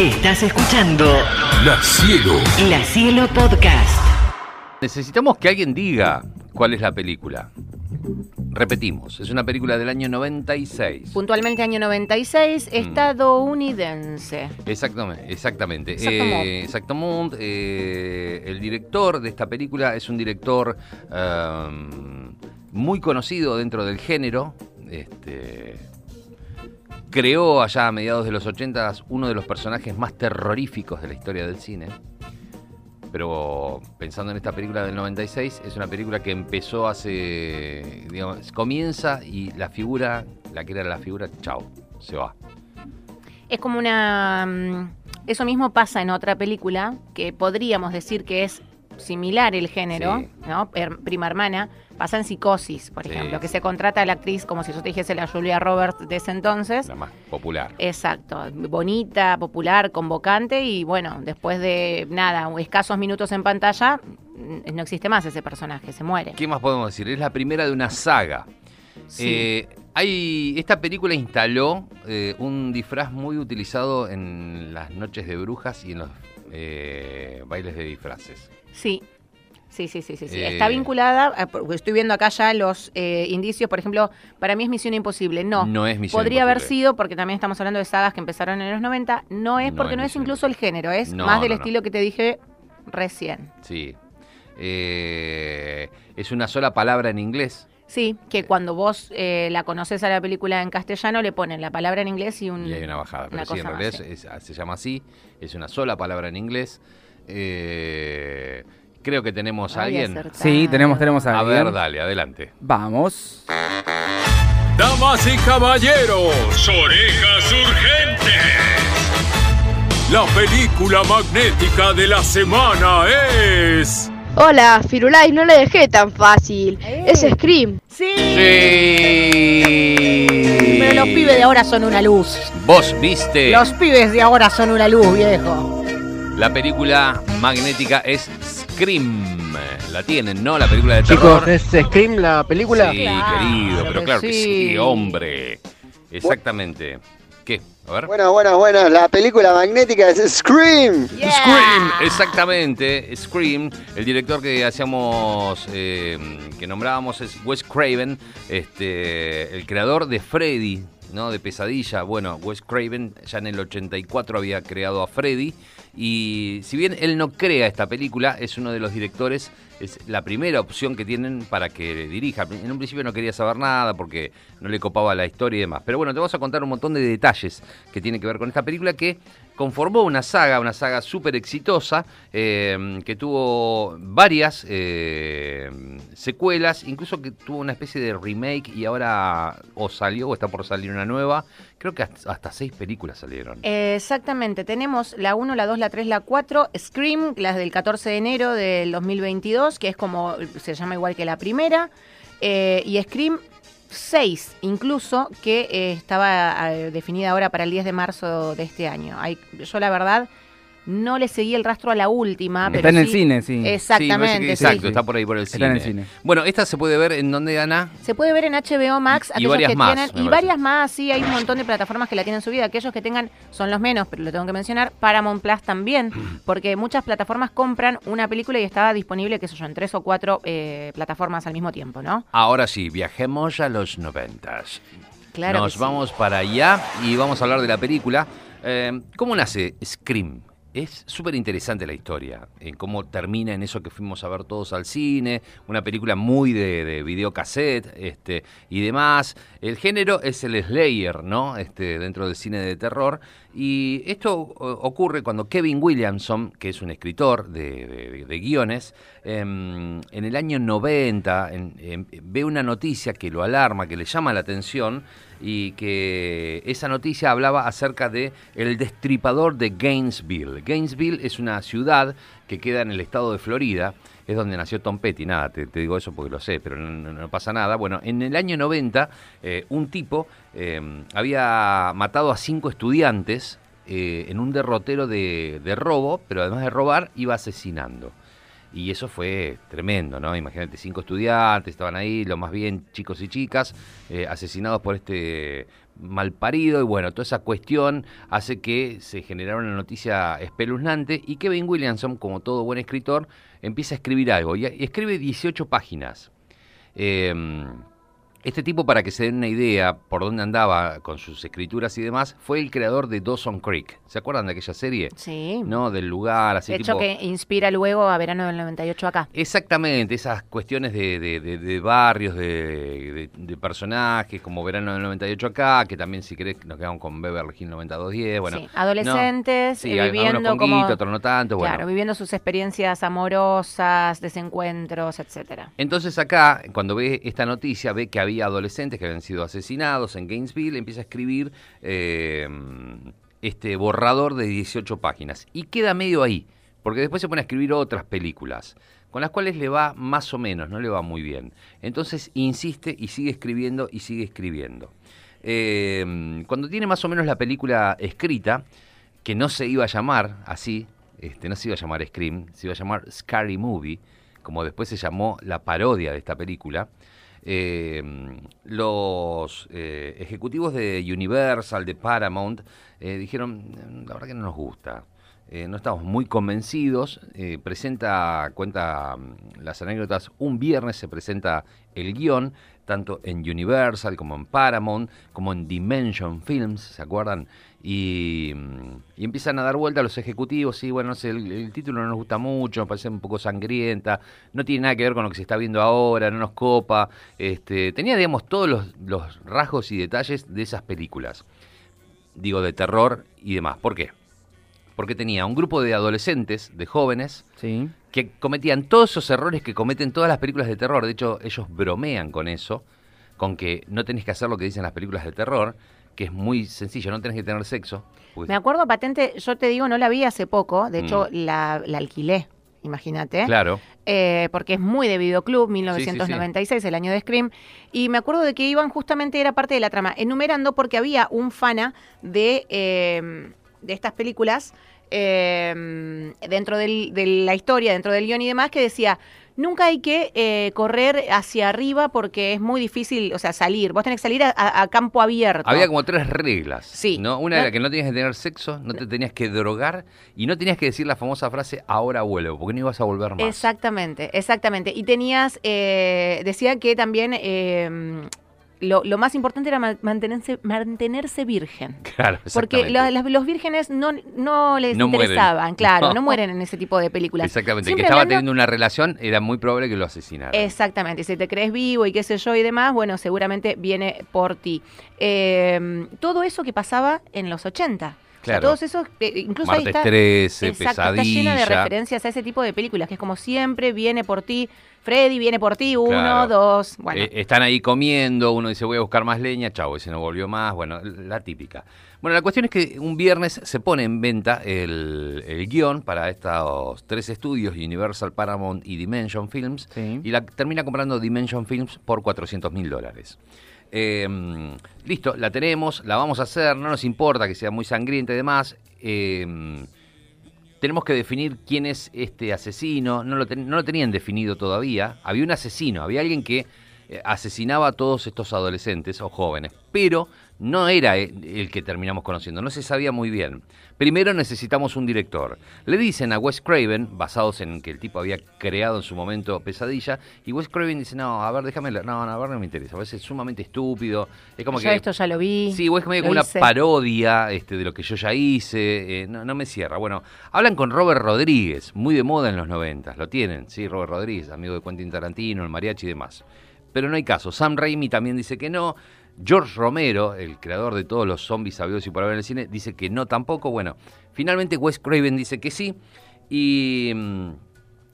Estás escuchando La Cielo. La Cielo Podcast. Necesitamos que alguien diga cuál es la película. Repetimos, es una película del año 96. Puntualmente año 96, Mm. estadounidense. Exactamente, exactamente. Exactamont. Eh, eh, el director de esta película es un director um, muy conocido dentro del género. Este, creó allá a mediados de los 80 uno de los personajes más terroríficos de la historia del cine. Pero pensando en esta película del 96, es una película que empezó hace, digamos, comienza y la figura, la que era la figura, chao, se va. Es como una... mm, Eso mismo pasa en otra película, que podríamos decir que es similar el género, Sí. ¿no? Prima hermana. Pasa en Psicosis, por Sí. ejemplo, que se contrata a la actriz como si yo te dijese la Julia Roberts de ese entonces. La más popular. Exacto, bonita, popular, convocante y bueno, después de nada, escasos minutos en pantalla, no existe más ese personaje, se muere. ¿Qué más podemos decir? Es la primera de una saga. Sí. Eh, hay, esta película instaló eh, un disfraz muy utilizado en las noches de brujas y en los eh, bailes de disfraces. Sí. Sí, sí, sí, sí, sí. Eh. Está vinculada, a- porque estoy viendo acá ya los eh, indicios, por ejemplo, para mí es Misión Imposible. No, No es Misión podría haber sido, porque también estamos hablando de sagas que empezaron en los 90, no es No porque es no es incluso el género, es No, más del no, estilo que te dije recién. Sí. Eh, es una sola palabra en inglés. Sí, que cuando vos eh, la conoces a la película en castellano le ponen la palabra en inglés y un... Y hay una bajada. Pero una sí, en realidad sí. es- es- se llama así. Es una sola palabra en inglés. Eh, creo que tenemos a alguien. acertado. Sí, tenemos, tenemos a A alguien. ver, dale, adelante. Vamos. Damas y caballeros, orejas urgentes. La película magnética de la semana es. Hola, Firulai, no le dejé tan fácil. Es Scream. Sí. Sí. Pero los pibes de ahora son una luz. Vos viste. Los pibes de ahora son una luz, viejo. La película magnética es Scream. La tienen, ¿no? La película de terror. Chicos, ¿es Scream la película? Sí, Claro querido, pero que claro que sí, sí. hombre. Exactamente. ¿Qué? A ver. Bueno, bueno, bueno, la película magnética es Scream. Scream, exactamente, Scream. El director que hacíamos, eh, que nombrábamos es Wes Craven, este, el creador de Freddy, ¿no? De Pesadilla. Bueno, Wes Craven ya en el 84 había creado a Freddy. Y si bien él no crea esta película, es uno de los directores, es la primera opción que tienen para que dirija. En un principio no quería saber nada porque no le copaba la historia y demás. Pero bueno, te vamos a contar un montón de detalles que tienen que ver con esta película que conformó una saga, una saga súper exitosa, eh, que tuvo varias eh, secuelas, incluso que tuvo una especie de remake y ahora o salió o está por salir una nueva. Creo que hasta, hasta seis películas salieron. Exactamente, tenemos la 1, la 2, la 3, la 4, Scream, las del 14 de enero del 2022, que es como, se llama igual que la primera, eh, y Scream 6, incluso, que eh, estaba eh, definida ahora para el 10 de marzo de este año. Hay, yo la verdad no le seguí el rastro a la última, Está pero en el cine, sí. Sí, me Exactamente, parece que- sí. exacto, está por ahí por el Está cine. en el cine. Bueno, esta se puede ver en donde Ana. Se puede ver en HBO Max, Y aquellos varias que más, tienen, y parece. varias más, sí, hay un montón de plataformas que la tienen subida. Aquellos que tengan, son los menos, pero lo tengo que mencionar, Paramount Plus también, porque muchas plataformas compran una película y está disponible, qué sé yo, en tres o cuatro eh, plataformas al mismo tiempo, ¿no? Ahora sí, viajemos a los noventas. Claro. Nos sí. vamos para allá y vamos a hablar de la película. Eh, ¿Cómo nace Scream? Es súper interesante la historia, en cómo termina en eso que fuimos a ver todos al cine, una película muy de, de videocassette este, y demás. El género es el Slayer, ¿no? Este, dentro del cine de terror. Y esto ocurre cuando Kevin Williamson, que es un escritor de, de- de guiones, en el año 90 en- em, ve una noticia que lo alarma, que le llama la atención y que esa noticia hablaba acerca de el destripador de Gainesville. Gainesville es una ciudad que queda en el estado de Florida, es donde nació Tom Petty, nada, te, digo eso porque lo sé, pero no, pasa nada. Bueno, en el año 90 eh, un tipo eh, había matado a cinco estudiantes eh, en un derrotero de, de robo, pero además de robar, iba asesinando. Y eso fue tremendo, ¿no? Imagínate, cinco estudiantes estaban ahí, lo más bien chicos y chicas, eh, asesinados por este malparido y bueno, toda esa cuestión hace que se generara una noticia espeluznante y Kevin Williamson, como todo buen escritor, empieza a escribir algo y, escribe 18 páginas. Eh, este tipo, para que se den una idea por dónde andaba con sus escrituras y demás, fue el creador de Dawson Creek. ¿Se acuerdan de aquella serie? Sí. ¿No? Del lugar, así de hecho, tipo- que inspira luego a verano del 98 acá. Exactamente, esas cuestiones de, de- de- de barrios, de, personajes, como Verano del 98 acá, que también si querés nos quedamos con Beverly Hills 9210, bueno. sí, adolescentes Sí, hay- algunos viviendo como otros no tanto, bueno. claro, viviendo sus experiencias amorosas, desencuentros, etcétera. Entonces acá, cuando ve esta noticia, ve que había adolescentes que habían sido asesinados en Gainesville, empieza a escribir eh, este borrador de 18 páginas. Y queda medio ahí, porque después se pone a escribir otras películas, con las cuales le va más o menos, no le va muy bien. Entonces insiste y sigue escribiendo y sigue escribiendo. Eh, cuando tiene más o menos la película escrita, que no se iba a llamar así, este, no se iba a llamar Scream, se iba a llamar Scary Movie, como después se llamó la parodia de esta película. Eh, los eh, ejecutivos de Universal, de Paramount, eh, dijeron, "Mm, la verdad que no nos gusta. Eh, no estamos muy convencidos. Eh, presenta, cuenta mm, las anécdotas, un viernes se presenta el guion, tanto en Universal como en Paramount, como en Dimension Films, ¿se acuerdan? Y, mm, y empiezan a dar vuelta a los ejecutivos, y bueno, no sé, el, el título no nos gusta mucho, me parece un poco sangrienta, no tiene nada que ver con lo que se está viendo ahora, no nos copa. Este, tenía, digamos, todos los, los rasgos y detalles de esas películas, digo, de terror y demás. ¿Por qué? Porque tenía un grupo de adolescentes, de jóvenes, Sí. que cometían todos esos errores que cometen todas las películas de terror. De hecho, ellos bromean con eso, con que no tenés que hacer lo que dicen las películas de terror, que es muy sencillo, no tenés que tener sexo. Pues, Me acuerdo patente, yo te digo, no la vi hace poco, de hecho Mm. la, la alquilé, imagínate. Claro. eh, porque es muy de videoclub, 1996, el año de Scream, y me acuerdo de que iban justamente, era parte de la trama, enumerando porque había un fana de, eh, de estas películas eh, dentro del- de la historia, dentro del guion y demás, que decía, nunca hay que eh, correr hacia arriba porque es muy difícil, o sea, salir, vos tenés que salir a, campo abierto. Había como tres reglas. Sí. ¿no? Una No- era que no tenías que tener sexo, no te tenías que drogar y no tenías que decir la famosa frase ahora vuelvo, porque no ibas a volver más. Exactamente, exactamente. Y tenías, eh, decía que también eh, lo, lo más importante era ma- mantenerse, mantenerse virgen. Claro, Porque las- los vírgenes no, no les No mueren. interesaban, claro, no. No. mueren en ese tipo de películas. Exactamente, Siempre que estaba teniendo una relación, era muy probable que lo asesinaran. Exactamente, si te crees vivo y qué sé yo y demás, bueno, seguramente viene por ti. Eh, todo eso que pasaba en los 80. O sea, Claro. todos esos, eh, incluso ahí Martes está, 13, Exacto, está pesadilla. lleno de referencias a ese tipo de películas, que es como siempre viene por ti, Freddy viene por ti, uno, Claro. dos, bueno. Eh, están ahí comiendo, uno dice voy a buscar más leña, chau, ese no volvió más, bueno, la típica. Bueno, la cuestión es que un viernes se pone en venta el, el guion para estos tres estudios, Universal, Paramount y Dimension Films, Sí. y la termina comprando Dimension Films por 400 mil dólares. Eh, listo, la tenemos, la vamos a hacer, no nos importa que sea muy sangrienta y demás. eh, tenemos que definir quién es este asesino. No lo, tenían definido todavía. Había un asesino, había alguien que eh, asesinaba a todos estos adolescentes o jóvenes, pero no era e- el que terminamos conociendo, no se sabía muy bien. Primero necesitamos un director. Le dicen a Wes Craven, basados en que el tipo había creado en su momento Pesadilla, y Wes Craven dice, no, a ver, déjame, no, no, a ver, no me interesa, a veces es sumamente estúpido, es como Yo que... esto ya lo vi. Sí, o es medio lo como una parodia este, de lo que yo ya hice. eh, no, no me cierra. Bueno, hablan con Robert Rodríguez, muy de moda en los noventas. Lo tienen, sí, Robert Rodríguez, amigo de Quentin Tarantino, el mariachi y demás. Pero no hay caso. Sam Raimi también dice que no. George Romero, el creador de todos los zombies sabidos y por haber en el cine, dice que no tampoco. Bueno, finalmente Wes Craven dice que sí. Y mm,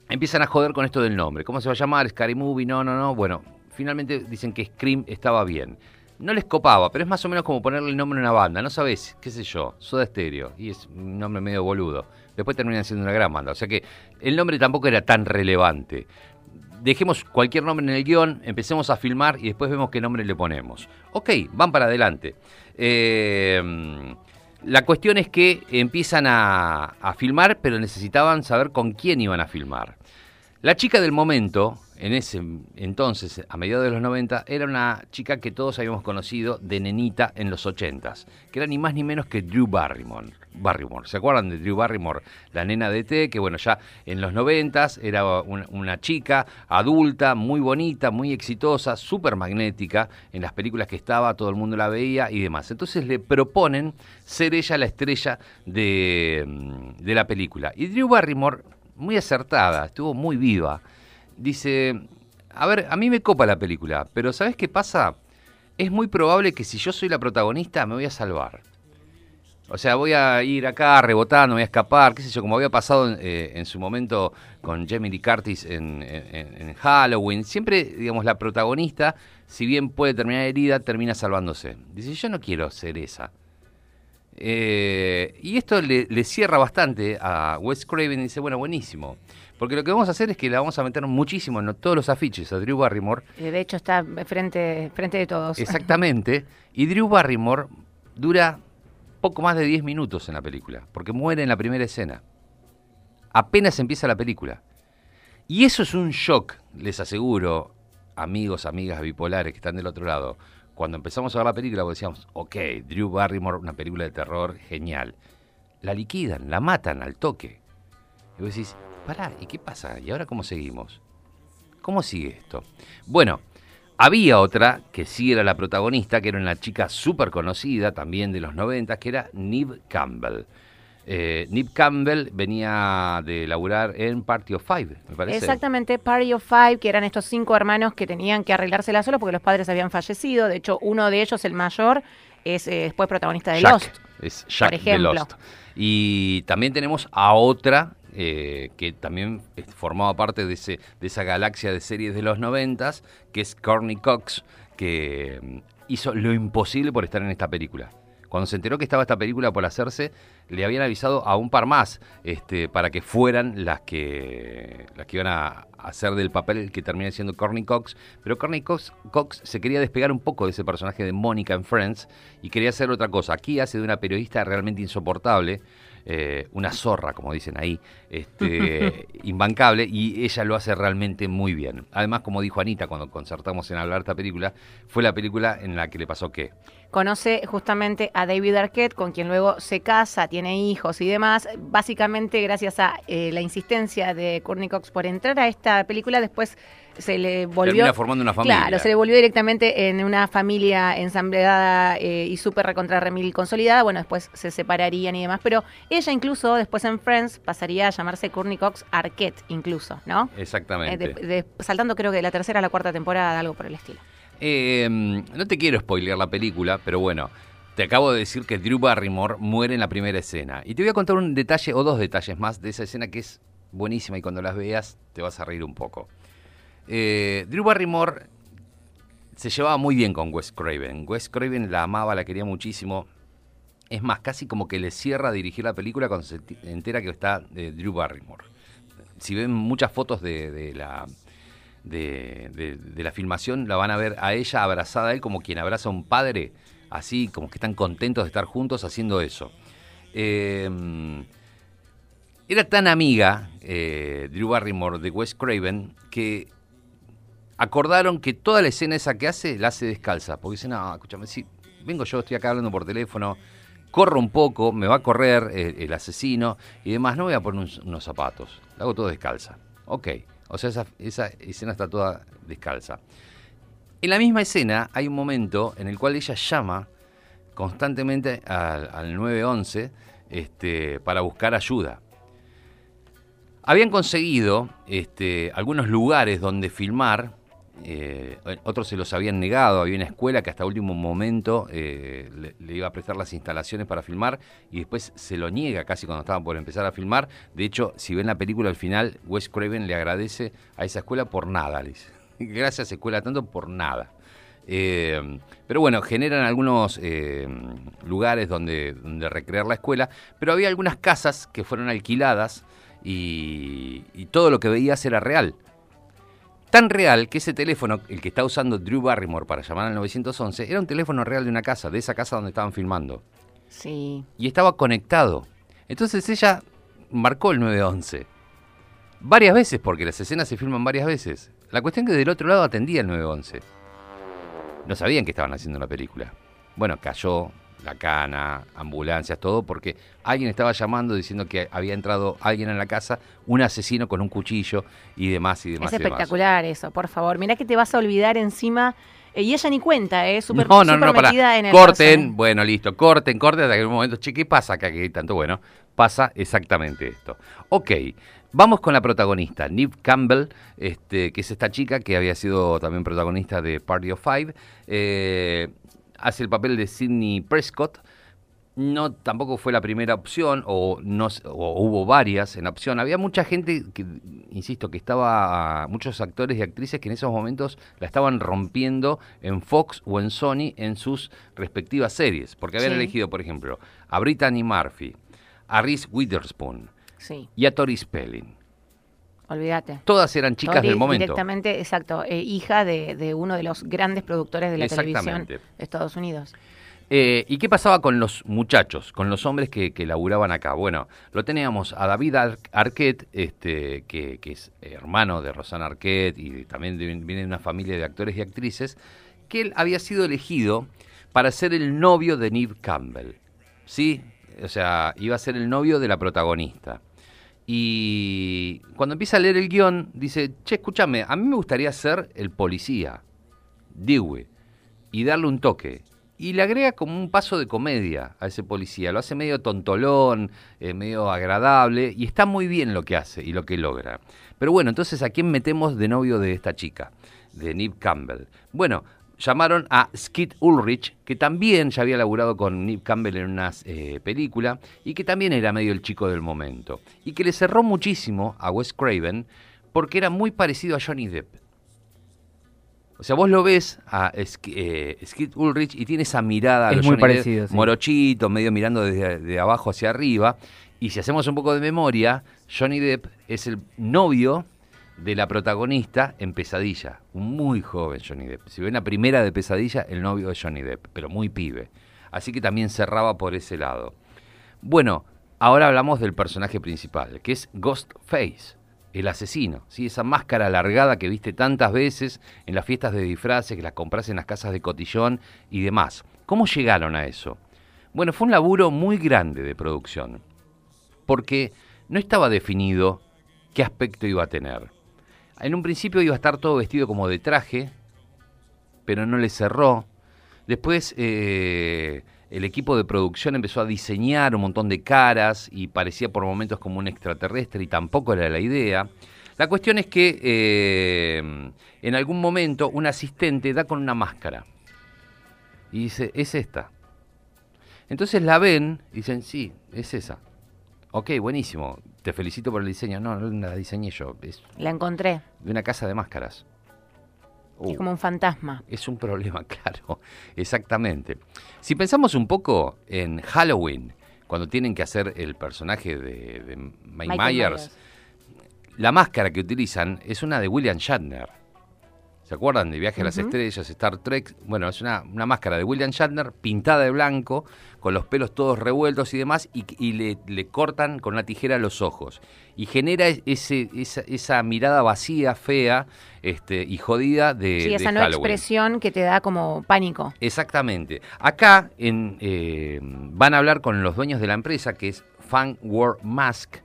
empiezan a joder con esto del nombre. ¿Cómo se va a llamar? Scary Movie, no, no, no. Bueno, finalmente dicen que Scream estaba bien. No les copaba, pero es más o menos como ponerle el nombre a una banda. No sabes, qué sé yo, Soda Stereo. Y es un nombre medio boludo. Después terminan siendo una gran banda. O sea que el nombre tampoco era tan relevante. Dejemos cualquier nombre en el guion, empecemos a filmar y después vemos qué nombre le ponemos. Ok, van para adelante. Eh, la cuestión es que empiezan a, a filmar, pero necesitaban saber con quién iban a filmar. La chica del momento, en ese entonces, a mediados de los 90, era una chica que todos habíamos conocido de nenita en los 80s, que era ni más ni menos que Drew Barrymore. Barrymore. ¿Se acuerdan de Drew Barrymore? La nena de T, que bueno, ya en los 90s era una, chica adulta, muy bonita, muy exitosa, súper magnética, en las películas que estaba, todo el mundo la veía y demás. Entonces le proponen ser ella la estrella de, de la película. Y Drew Barrymore muy acertada, estuvo muy viva. Dice, a ver, a mí me copa la película, pero ¿sabes qué pasa? Es muy probable que si yo soy la protagonista me voy a salvar. O sea, voy a ir acá rebotando, voy a escapar, qué sé yo, como había pasado eh, en su momento con Jamie Lee Curtis en, en, en, Halloween. Siempre, digamos, la protagonista, si bien puede terminar herida, termina salvándose. Dice, yo no quiero ser esa. Eh, y esto le, le, cierra bastante a Wes Craven y dice, bueno, buenísimo. Porque lo que vamos a hacer es que la vamos a meter muchísimo en todos los afiches a Drew Barrymore. Eh, de hecho está frente, frente de todos. Exactamente. Y Drew Barrymore dura poco más de 10 minutos en la película, porque muere en la primera escena. Apenas empieza la película. Y eso es un shock, les aseguro, amigos, amigas bipolares que están del otro lado cuando empezamos a ver la película, decíamos, ok, Drew Barrymore, una película de terror genial. La liquidan, la matan al toque. Y vos decís, pará, ¿y qué pasa? ¿Y ahora cómo seguimos? ¿Cómo sigue esto? Bueno, había otra que sí era la protagonista, que era una chica súper conocida, también de los 90, que era Neve Campbell. Eh, Nip Campbell venía de laburar en Party of Five, me parece. Exactamente, Party of Five, que eran estos cinco hermanos que tenían que arreglársela solos porque los padres habían fallecido. De hecho, uno de ellos, el mayor, es eh, después protagonista de Jack, Lost. Es Jack por ejemplo. de Lost. Y también tenemos a otra eh, que también formaba parte de, ese, de esa galaxia de series de los noventas, que es Courtney Cox, que mm, hizo lo imposible por estar en esta película. Cuando se enteró que estaba esta película por hacerse, le habían avisado a un par más este, para que fueran las que, las que iban a hacer del papel que termina siendo Courtney Cox. Pero Courtney Cox, Cox se quería despegar un poco de ese personaje de Mónica en Friends y quería hacer otra cosa. Aquí hace de una periodista realmente insoportable. Eh, una zorra, como dicen ahí, este, imbancable, y ella lo hace realmente muy bien. Además, como dijo Anita cuando concertamos en hablar esta película, fue la película en la que le pasó que conoce justamente a David Arquette, con quien luego se casa, tiene hijos y demás. Básicamente, gracias a eh, la insistencia de Courtney Cox por entrar a esta película, después se le volvió. Termina formando una familia. Claro, se le volvió directamente en una familia ensambleada eh, y súper recontra remil consolidada. Bueno, después se separarían y demás. Pero ella, incluso, después en Friends, pasaría a llamarse Courtney Cox Arquette, incluso, ¿no? Exactamente. Eh, de, de, saltando, creo que de la tercera a la cuarta temporada, algo por el estilo. Eh, no te quiero spoilear la película, pero bueno, te acabo de decir que Drew Barrymore muere en la primera escena. Y te voy a contar un detalle o dos detalles más de esa escena que es buenísima y cuando las veas te vas a reír un poco. Eh, Drew Barrymore se llevaba muy bien con Wes Craven. Wes Craven la amaba, la quería muchísimo. Es más, casi como que le cierra dirigir la película cuando se entera que está de Drew Barrymore. Si ven muchas fotos de, la de, la filmación la van a ver a ella abrazada a él como quien abraza a un padre, así como que están contentos de estar juntos haciendo eso. Eh, era tan amiga eh, Drew Barrymore de Wes Craven que acordaron que toda la escena esa que hace la hace descalza, porque dice, no, escúchame, si vengo yo, estoy acá hablando por teléfono, corro un poco, me va a correr el, asesino y demás, no voy a poner unos, zapatos, la hago todo descalza. Ok. O sea, esa, esa, escena está toda descalza. En la misma escena hay un momento en el cual ella llama constantemente al, al 911 este, para buscar ayuda. Habían conseguido este, algunos lugares donde filmar, eh, otros se los habían negado, había una escuela que hasta último momento eh, le, iba a prestar las instalaciones para filmar y después se lo niega casi cuando estaban por empezar a filmar. De hecho, si ven la película al final, Wes Craven le agradece a esa escuela por nada, le dice. Gracias escuela tanto por nada. Eh, pero bueno, generan algunos lugares donde, donde recrear la escuela, pero había algunas casas que fueron alquiladas y, y todo lo que veías era real tan real que ese teléfono, el que está usando Drew Barrymore para llamar al 911, era un teléfono real de una casa, de esa casa donde estaban filmando. Sí. Y estaba conectado. Entonces ella marcó el 911. varias veces, porque las escenas se filman varias veces. La cuestión es que del otro lado atendía el 911. No sabían que estaban haciendo una película. Bueno, cayó la cana, ambulancias, todo, porque alguien estaba llamando diciendo que había entrado alguien en la casa, un asesino con un cuchillo y demás y demás. Es y demás. espectacular eso, por favor. Mirá que te vas a olvidar encima. eh, y ella ni cuenta, ¿eh? Súper no, no, no, para. metida en el Corten, ¿eh? bueno, listo, corten, corten hasta que en un momento, che, ¿qué pasa acá? Que tanto bueno, pasa exactamente esto. Ok, vamos con la protagonista, Neve Campbell, este, que es esta chica que había sido también protagonista de Party of Five. eh, hace el papel de Sidney Prescott. No, tampoco fue la primera opción, o, no, o hubo varias en opción. Había mucha gente, que, insisto, que estaba, muchos actores y actrices que en esos momentos la estaban rompiendo en Fox o en Sony en sus respectivas series. Porque habían Sí. elegido, por ejemplo, a Brittany Murphy, a Reese Witherspoon Sí, y a Tori Spelling. Olvídate. Todas eran chicas Tori, del momento. Directamente, exacto, eh, hija de, de uno de los grandes productores de la televisión de Estados Unidos. Eh, ¿Y qué pasaba con los muchachos, con los hombres que, que laburaban acá? Bueno, lo teníamos a David Ar- Arquette, este, que, que es hermano de Rosana Arquette y también de- viene de una familia de actores y actrices, que él había sido elegido para ser el novio de Neve Campbell. ¿Sí? O sea, iba a ser el novio de la protagonista. Y cuando empieza a leer el guion, dice, che, escúchame, a mí me gustaría ser el policía, Dewey, y darle un toque. Y le agrega como un paso de comedia a ese policía. Lo hace medio tontolón, eh, medio agradable, y está muy bien lo que hace y lo que logra. Pero bueno, entonces, ¿a quién metemos de novio de esta chica? De Neve Campbell. Bueno, llamaron a Skid Ulrich, que también ya había laburado con Neve Campbell en una eh, película, y que también era medio el chico del momento. Y que le cerró muchísimo a Wes Craven, porque era muy parecido a Johnny Depp. O sea, vos lo ves a Sk- eh, Skid Ulrich y tiene esa mirada a Es muy Johnny Depp, parecido, sí. morochito, medio mirando desde de abajo hacia arriba. Y si hacemos un poco de memoria, Johnny Depp es el novio de la protagonista en Pesadilla. Un muy joven Johnny Depp. Si ven la primera de Pesadilla, el novio de Johnny Depp, pero muy pibe. Así que también cerraba por ese lado. Bueno, ahora hablamos del personaje principal, que es Ghostface, el asesino. ¿sí? Esa máscara alargada que viste tantas veces en las fiestas de disfraces, que las compras en las casas de cotillón y demás. ¿Cómo llegaron a eso? Bueno, fue un laburo muy grande de producción, porque no estaba definido qué aspecto iba a tener. En un principio iba a estar todo vestido como de traje, pero no le cerró. Después eh, el equipo de producción empezó a diseñar un montón de caras y parecía por momentos como un extraterrestre y tampoco era la idea. La cuestión es que eh, en algún momento un asistente da con una máscara y dice, es esta. Entonces la ven y dicen, sí, es esa. Ok, buenísimo, te felicito por el diseño. No, no la diseñé yo, es La encontré. de una casa de máscaras. Es Uh. como un fantasma. Es un problema, claro, exactamente. Si pensamos un poco en Halloween, cuando tienen que hacer el personaje de, de Mike Myers, la máscara que utilizan es una de William Shatner. ¿Se acuerdan de Viaje a las. Estrellas, Star Trek? Bueno, es una, una máscara de William Shatner pintada de blanco, con los pelos todos revueltos y demás, y, y le, le cortan con una tijera los ojos. Y genera ese, esa, esa mirada vacía, fea este, y jodida de, Sí, de esa no Halloween. expresión que te da como pánico. Exactamente. Acá en, eh, van a hablar con los dueños de la empresa, que es Fan World Mask,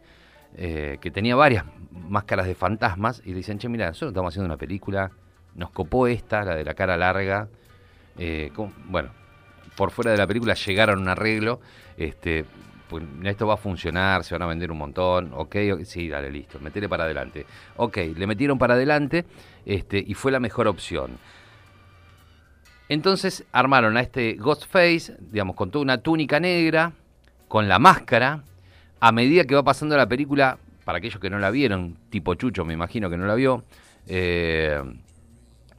eh, que tenía varias máscaras de fantasmas, y le dicen, che, mira, nosotros estamos haciendo una película, nos copó esta, la de la cara larga. eh, bueno, por fuera de la película llegaron a un arreglo, este, pues esto va a funcionar, se van a vender un montón, ok, ok, sí, dale, listo, metele para adelante. Ok, le metieron para adelante este, y fue la mejor opción. Entonces armaron a este Ghostface, digamos, con toda una túnica negra, con la máscara. A medida que va pasando la película, para aquellos que no la vieron, tipo Chucho, me imagino que no la vio, eh,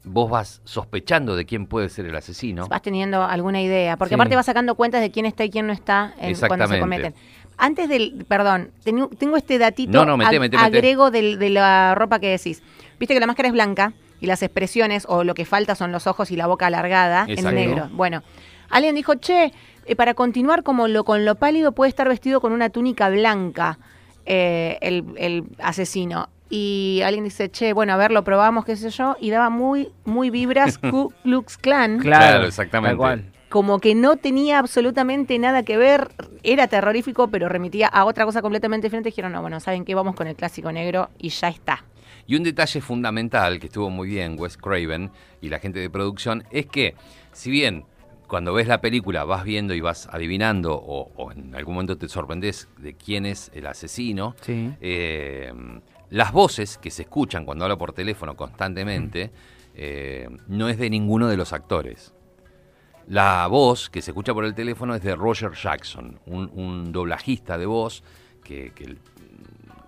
vos vas sospechando de quién puede ser el asesino. Vas teniendo alguna idea. Porque Sí. aparte vas sacando cuentas de quién está y quién no está en, cuando se cometen. Antes del. Perdón, tengo este datito. No, no, meté, ag- meté, meté. Agrego del- de la ropa que decís. Viste que la máscara es blanca y las expresiones o lo que falta son los ojos y la boca alargada Exacto. en negro. Bueno, alguien dijo, che, eh, para continuar como lo, con lo pálido puede estar vestido con una túnica blanca eh, el, el asesino. Y alguien dice, che, bueno, a ver, lo probamos, qué sé yo, y daba muy, muy vibras Ku Klux Klan. Claro, Claro, exactamente. Cual. Como que no tenía absolutamente nada que ver, era terrorífico, pero remitía a otra cosa completamente diferente. Dijeron, no, bueno, ¿saben qué? Vamos con el clásico negro y ya está. Y un detalle fundamental que estuvo muy bien Wes Craven y la gente de producción es que, si bien cuando ves la película vas viendo y vas adivinando o, o en algún momento te sorprendes de quién es el asesino, Sí. eh, las voces que se escuchan cuando habla por teléfono constantemente eh, no es de ninguno de los actores. La voz que se escucha por el teléfono es de Roger Jackson, un, un doblajista de voz que, que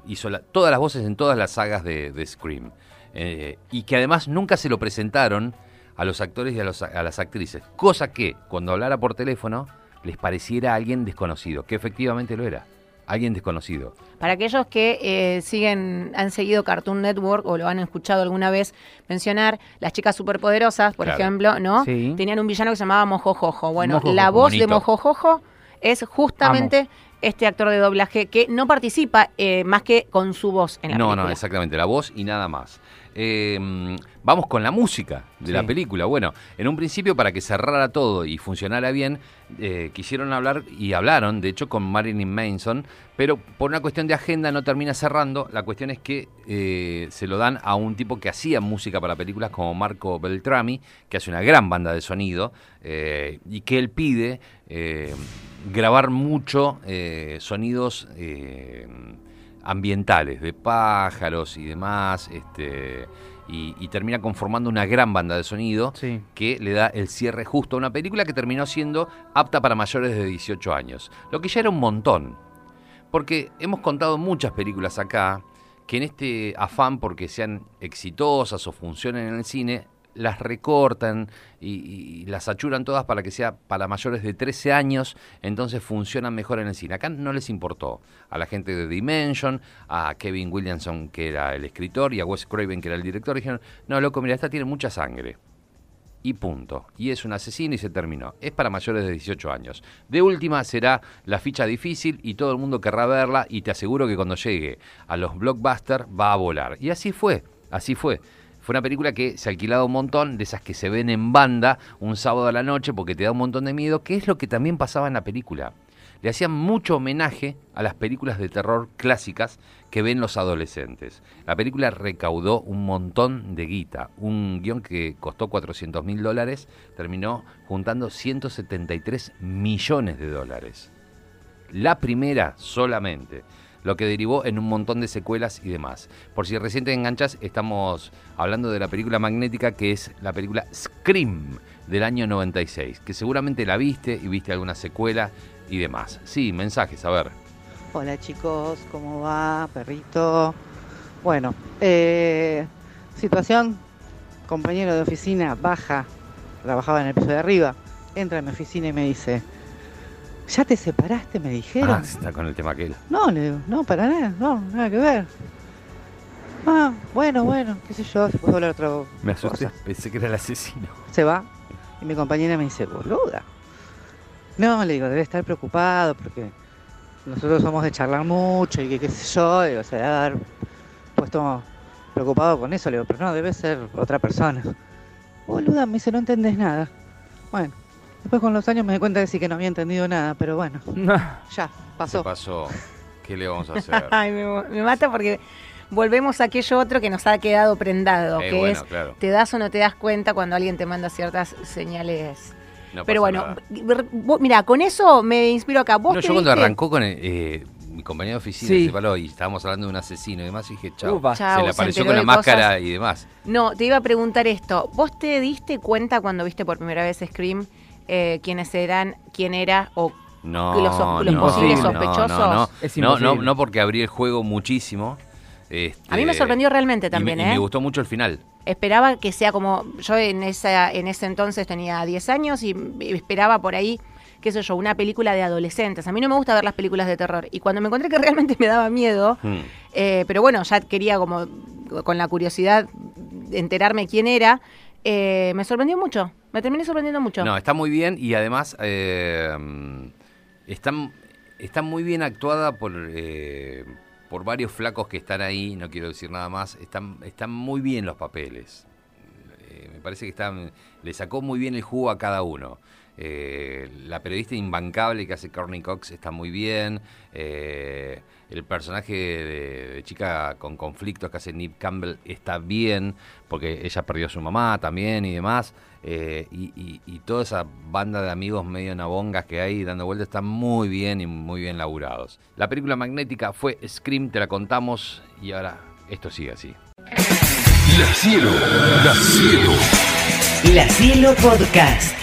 hizo la- todas las voces en todas las sagas de, de Scream. Eh, y que además nunca se lo presentaron a los actores y a, los- a las actrices. Cosa que cuando hablara por teléfono les pareciera alguien desconocido, que efectivamente lo era. Alguien desconocido. Para aquellos que eh, siguen, han seguido Cartoon Network o lo han escuchado alguna vez mencionar, las chicas superpoderosas, por Claro. ejemplo, ¿no? Sí. Tenían un villano que se llamaba Mojojojo. Bueno, Mojojojo, la voz de bonito. Mojojojo es justamente este actor de doblaje que no participa eh, más que con su voz en la no, película. no, exactamente, la voz y nada más. Eh, mm, vamos con la música de la película. Bueno, en un principio para que cerrara todo y funcionara bien, eh, quisieron hablar y hablaron, de hecho, con Marilyn Manson, pero por una cuestión de agenda no termina cerrando. La cuestión es que eh, se lo dan a un tipo que hacía música para películas como Marco Beltrami, que hace una gran banda de sonido, eh, y que él pide grabar mucho sonidos... ambientales, de pájaros y demás, este, y, y termina conformando una gran banda de sonido Sí. que le da el cierre justo a una película que terminó siendo apta para mayores de 18 años, lo que ya era un montón, porque hemos contado muchas películas acá que en este afán porque sean exitosas o funcionen en el cine, las recortan y, las achuran todas para que sea para mayores de 13 años, entonces funcionan mejor en el cine. Acá no les importó a la gente de Dimension, a Kevin Williamson, que era el escritor, y a Wes Craven, que era el director, dijeron, no, loco, mira, esta tiene mucha sangre. Y punto. Y es un asesino y se terminó. Es para mayores de 18 años. De última será la ficha difícil y todo el mundo querrá verla y te aseguro que cuando llegue a los blockbusters va a volar. Y así fue, así fue. Fue una película que se alquilaba un montón, de esas que se ven en banda un sábado a la noche porque te da un montón de miedo, que es lo que también pasaba en la película. Le hacían mucho homenaje a las películas de terror clásicas que ven los adolescentes. La película recaudó un montón de guita. Un guion que costó 400 mil dólares terminó juntando 173 millones de dólares. La primera solamente, lo que derivó en un montón de secuelas y demás. Por si recién enganchas, estamos hablando de la película magnética que es la película Scream del año 96, que seguramente la viste y viste alguna secuela y demás. Sí, mensajes, a ver. Hola chicos, ¿cómo va, perrito? Bueno, eh, situación, compañero de oficina, baja, trabajaba en el piso de arriba, entra en mi oficina y me dice, ¿ya te separaste? Me dijeron. Ah, está con el tema aquel. No, le digo, no, para nada, no, nada que ver. Ah, bueno, bueno, qué sé yo, puso a hablar otro. Me asusté, pensé que era el asesino. Se va y mi compañera me dice, boluda. No, le digo, debe estar preocupado porque nosotros somos de charlar mucho y que qué sé yo, digo, se debe haber puesto preocupado con eso. Le digo, pero no, debe ser otra persona. Boluda, me dice, no entendés nada. Bueno, después con los años me di cuenta de sí que no había entendido nada, pero bueno, ya, ¿Qué pasó. pasó? ¿Qué le vamos a hacer? Ay, me, me mata porque volvemos a aquello otro que nos ha quedado prendado, Eh, que bueno, es claro. te das o no te das cuenta cuando alguien te manda ciertas señales. No Pero pasa bueno, vos- mira, con eso me inspiro acá. ¿Vos No, yo cuando arrancó con el, eh, mi compañero de oficina Sí. se paró y estábamos hablando de un asesino y demás, y dije, chao. Se le se apareció con la cosas. máscara y demás. No, te iba a preguntar esto. ¿Vos te diste cuenta cuando viste por primera vez Scream eh, quiénes eran, quién era o No, Los los no, posibles no, sospechosos? No, no, Es no, no, porque abrí el juego muchísimo. este, A mí me sorprendió realmente y me- también, y me, ¿eh? gustó mucho el final. esperaba que sea como yo en esa en ese entonces tenía 10 años y esperaba por ahí qué sé yo, una película de adolescentes. A mí no me gusta ver las películas de terror y cuando me encontré que realmente me daba miedo, Hmm. eh, pero bueno, ya quería como con la curiosidad enterarme quién era, eh, me sorprendió mucho. Me terminé sorprendiendo mucho. No, está muy bien y además eh, está, muy bien actuada por, eh, por varios flacos que están ahí, no quiero decir nada más, están, están muy bien los papeles. Eh, me parece que están, le sacó muy bien el jugo a cada uno. Eh, la periodista imbancable que hace Courtney Cox está muy bien. Eh, el personaje de, de chica con conflictos que hace Nip Campbell está bien, porque ella perdió a su mamá también y demás. Eh, y, y- y toda esa banda de amigos medio nabongas que hay dando vueltas están muy bien y muy bien laburados. La película magnética fue Scream, te la contamos y ahora esto sigue así. La cielo, la cielo. La Cielo Podcast.